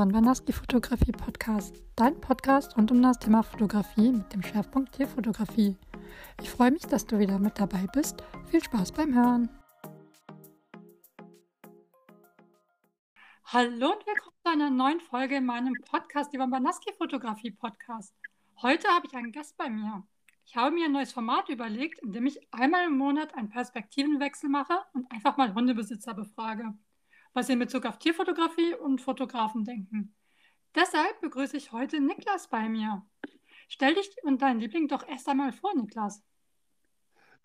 Ivan Wanaski Fotografie Podcast, dein Podcast rund um das Thema Fotografie mit dem Schwerpunkt Tierfotografie. Ich freue mich, dass du wieder mit dabei bist. Viel Spaß beim Hören. Hallo und willkommen zu einer neuen Folge in meinem Podcast, Ivan Wanaski Fotografie Podcast. Heute habe ich einen Gast bei mir. Ich habe mir ein neues Format überlegt, in dem ich einmal im Monat einen Perspektivenwechsel mache und einfach mal Hundebesitzer befrage was sie in Bezug auf Tierfotografie und Fotografen denken. Deshalb begrüße ich heute Niklas bei mir. Stell dich und deinen Liebling doch erst einmal vor, Niklas.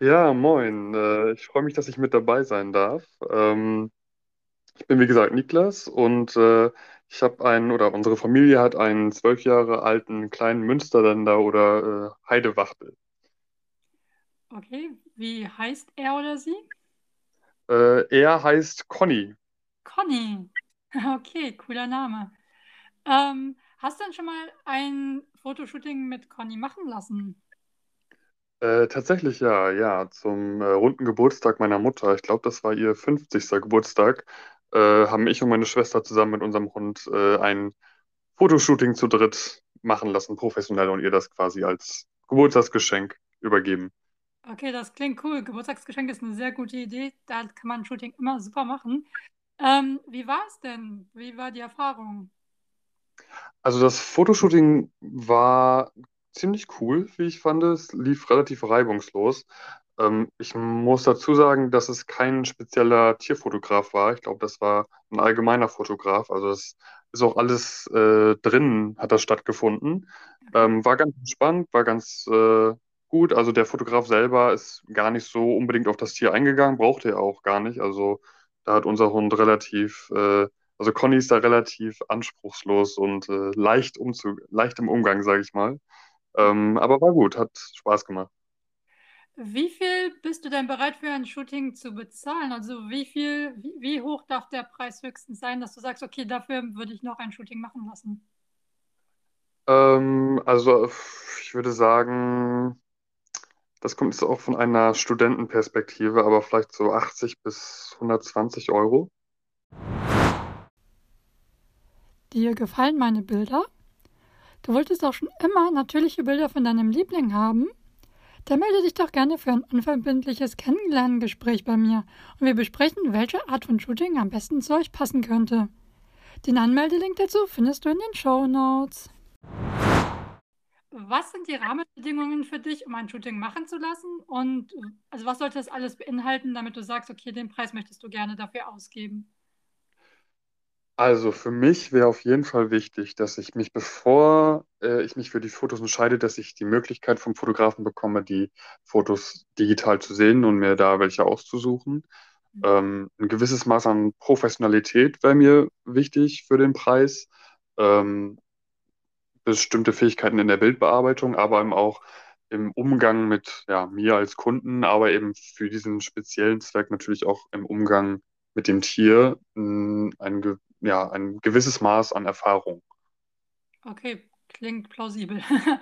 Ja, moin. Äh, Ich freue mich, dass ich mit dabei sein darf. Ähm, Ich bin, wie gesagt, Niklas und äh, ich habe einen, oder unsere Familie hat einen zwölf Jahre alten kleinen Münsterländer oder äh, Heidewachtel. Okay, wie heißt er oder sie? Äh, Er heißt Conny. Conny. Okay, cooler Name. Ähm, hast du denn schon mal ein Fotoshooting mit Conny machen lassen? Äh, tatsächlich ja, ja, zum äh, runden Geburtstag meiner Mutter, ich glaube, das war ihr 50. Geburtstag, äh, haben ich und meine Schwester zusammen mit unserem Hund äh, ein Fotoshooting zu dritt machen lassen, professionell, und ihr das quasi als Geburtstagsgeschenk übergeben. Okay, das klingt cool. Geburtstagsgeschenk ist eine sehr gute Idee. Da kann man ein Shooting immer super machen. Ähm, wie war es denn? Wie war die Erfahrung? Also das Fotoshooting war ziemlich cool, wie ich fand. Es lief relativ reibungslos. Ähm, ich muss dazu sagen, dass es kein spezieller Tierfotograf war. Ich glaube, das war ein allgemeiner Fotograf. Also es ist auch alles äh, drinnen, hat das stattgefunden. Ähm, war ganz entspannt, war ganz äh, gut. Also der Fotograf selber ist gar nicht so unbedingt auf das Tier eingegangen, brauchte er auch gar nicht. Also da hat unser Hund relativ, äh, also Conny ist da relativ anspruchslos und äh, leicht umzu, leicht im Umgang, sage ich mal. Ähm, aber war gut, hat Spaß gemacht. Wie viel bist du denn bereit für ein Shooting zu bezahlen? Also wie viel, wie, wie hoch darf der Preis höchstens sein, dass du sagst, okay, dafür würde ich noch ein Shooting machen lassen? Ähm, also ich würde sagen, das kommt jetzt auch von einer Studentenperspektive, aber vielleicht so 80 bis 120 Euro. Dir gefallen meine Bilder? Du wolltest auch schon immer natürliche Bilder von deinem Liebling haben? Dann melde dich doch gerne für ein unverbindliches Kennenlerngespräch bei mir und wir besprechen, welche Art von Shooting am besten zu euch passen könnte. Den Anmeldelink dazu findest du in den Show Notes. Was sind die Rahmenbedingungen für dich, um ein Shooting machen zu lassen? Und also was sollte das alles beinhalten, damit du sagst, okay, den Preis möchtest du gerne dafür ausgeben? Also für mich wäre auf jeden Fall wichtig, dass ich mich, bevor äh, ich mich für die Fotos entscheide, dass ich die Möglichkeit vom Fotografen bekomme, die Fotos digital zu sehen und mir da welche auszusuchen. Ähm, ein gewisses Maß an Professionalität wäre mir wichtig für den Preis. Ähm, bestimmte Fähigkeiten in der Bildbearbeitung, aber eben auch im Umgang mit ja, mir als Kunden, aber eben für diesen speziellen Zweck natürlich auch im Umgang mit dem Tier mh, ein, ja, ein gewisses Maß an Erfahrung. Okay, klingt plausibel.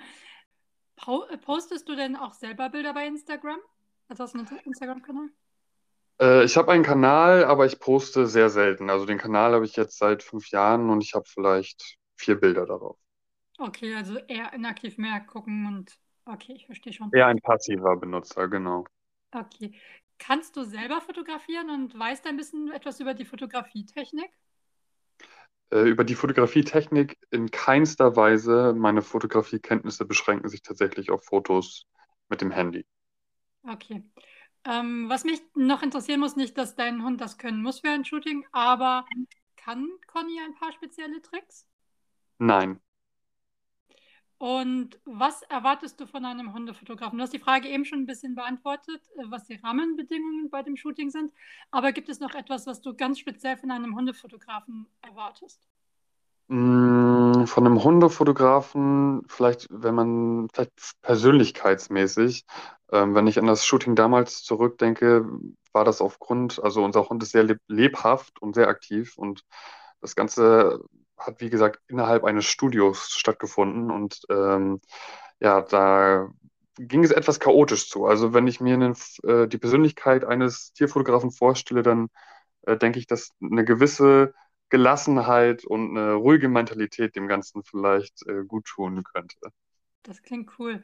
Äh, Postest du denn auch selber Bilder bei Instagram? Also hast du einen Instagram-Kanal? Äh, ich habe einen Kanal, aber ich poste sehr selten. Also den Kanal habe ich jetzt seit fünf Jahren und ich habe vielleicht vier Bilder darauf. Okay, also eher inaktiv mehr gucken und okay, ich verstehe schon. Eher ein passiver Benutzer, genau. Okay. Kannst du selber fotografieren und weißt ein bisschen etwas über die Fotografietechnik? Äh, über die Fotografietechnik in keinster Weise. Meine Fotografiekenntnisse beschränken sich tatsächlich auf Fotos mit dem Handy. Okay. Ähm, was mich noch interessieren muss, nicht, dass dein Hund das können muss für ein Shooting, aber kann Conny ein paar spezielle Tricks? Nein. Und was erwartest du von einem Hundefotografen? Du hast die Frage eben schon ein bisschen beantwortet, äh, was die Rahmenbedingungen bei dem Shooting sind. Aber gibt es noch etwas, was du ganz speziell von einem Hundefotografen erwartest? Mm, Von einem Hundefotografen, vielleicht, wenn man, vielleicht persönlichkeitsmäßig, ähm, wenn ich an das Shooting damals zurückdenke, war das aufgrund, also unser Hund ist sehr leb lebhaft und sehr aktiv und das Ganze hat, wie gesagt, innerhalb eines Studios stattgefunden und ähm, ja, da ging es etwas chaotisch zu. Also wenn ich mir einen, äh, die Persönlichkeit eines Tierfotografen vorstelle, dann äh, denke ich, dass eine gewisse Gelassenheit und eine ruhige Mentalität dem Ganzen vielleicht äh, gut tun könnte. Das klingt cool.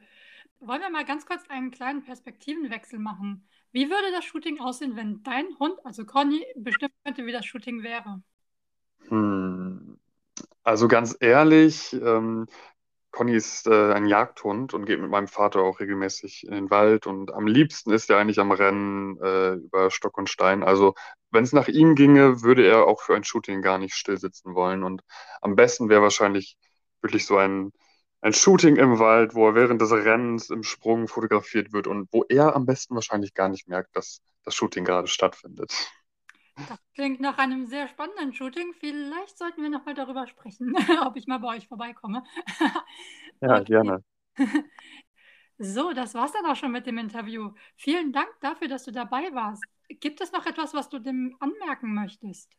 Wollen wir mal ganz kurz einen kleinen Perspektivenwechsel machen? Wie würde das Shooting aussehen, wenn dein Hund, also Conny, bestimmt könnte, wie das Shooting wäre? Hm. Also ganz ehrlich, ähm, Conny ist äh, ein Jagdhund und geht mit meinem Vater auch regelmäßig in den Wald und am liebsten ist er eigentlich am Rennen äh, über Stock und Stein. Also wenn es nach ihm ginge, würde er auch für ein Shooting gar nicht still sitzen wollen und am besten wäre wahrscheinlich wirklich so ein, ein Shooting im Wald, wo er während des Rennens im Sprung fotografiert wird und wo er am besten wahrscheinlich gar nicht merkt, dass das Shooting gerade stattfindet. Das klingt nach einem sehr spannenden Shooting. Vielleicht sollten wir nochmal darüber sprechen, ob ich mal bei euch vorbeikomme. Ja, Okay. gerne. So, das war's dann auch schon mit dem Interview. Vielen Dank dafür, dass du dabei warst. Gibt es noch etwas, was du dem anmerken möchtest?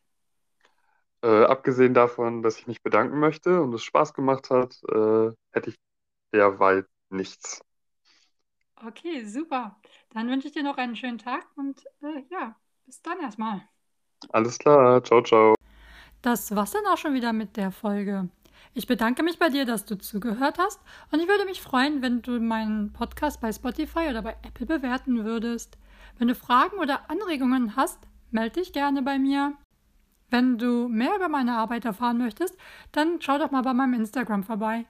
Äh, abgesehen davon, dass ich mich bedanken möchte und es Spaß gemacht hat, äh, hätte ich derweil nichts. Okay, super. Dann wünsche ich dir noch einen schönen Tag und äh, ja, bis dann erstmal. Alles klar, ciao, ciao. Das war's dann auch schon wieder mit der Folge. Ich bedanke mich bei dir, dass du zugehört hast und ich würde mich freuen, wenn du meinen Podcast bei Spotify oder bei Apple bewerten würdest. Wenn du Fragen oder Anregungen hast, melde dich gerne bei mir. Wenn du mehr über meine Arbeit erfahren möchtest, dann schau doch mal bei meinem Instagram vorbei.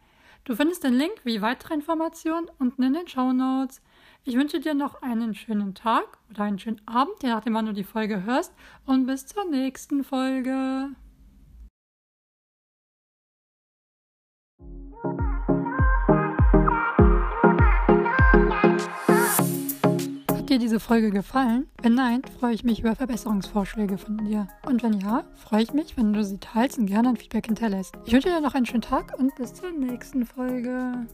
Du findest den Link wie weitere Informationen unten in den Show Notes. Ich wünsche dir noch einen schönen Tag oder einen schönen Abend, je nachdem, wann du die Folge hörst, und bis zur nächsten Folge. Hat dir diese Folge gefallen? Wenn nein, freue ich mich über Verbesserungsvorschläge von dir. Und wenn ja, freue ich mich, wenn du sie teilst und gerne ein Feedback hinterlässt. Ich wünsche dir noch einen schönen Tag und bis zur nächsten Folge.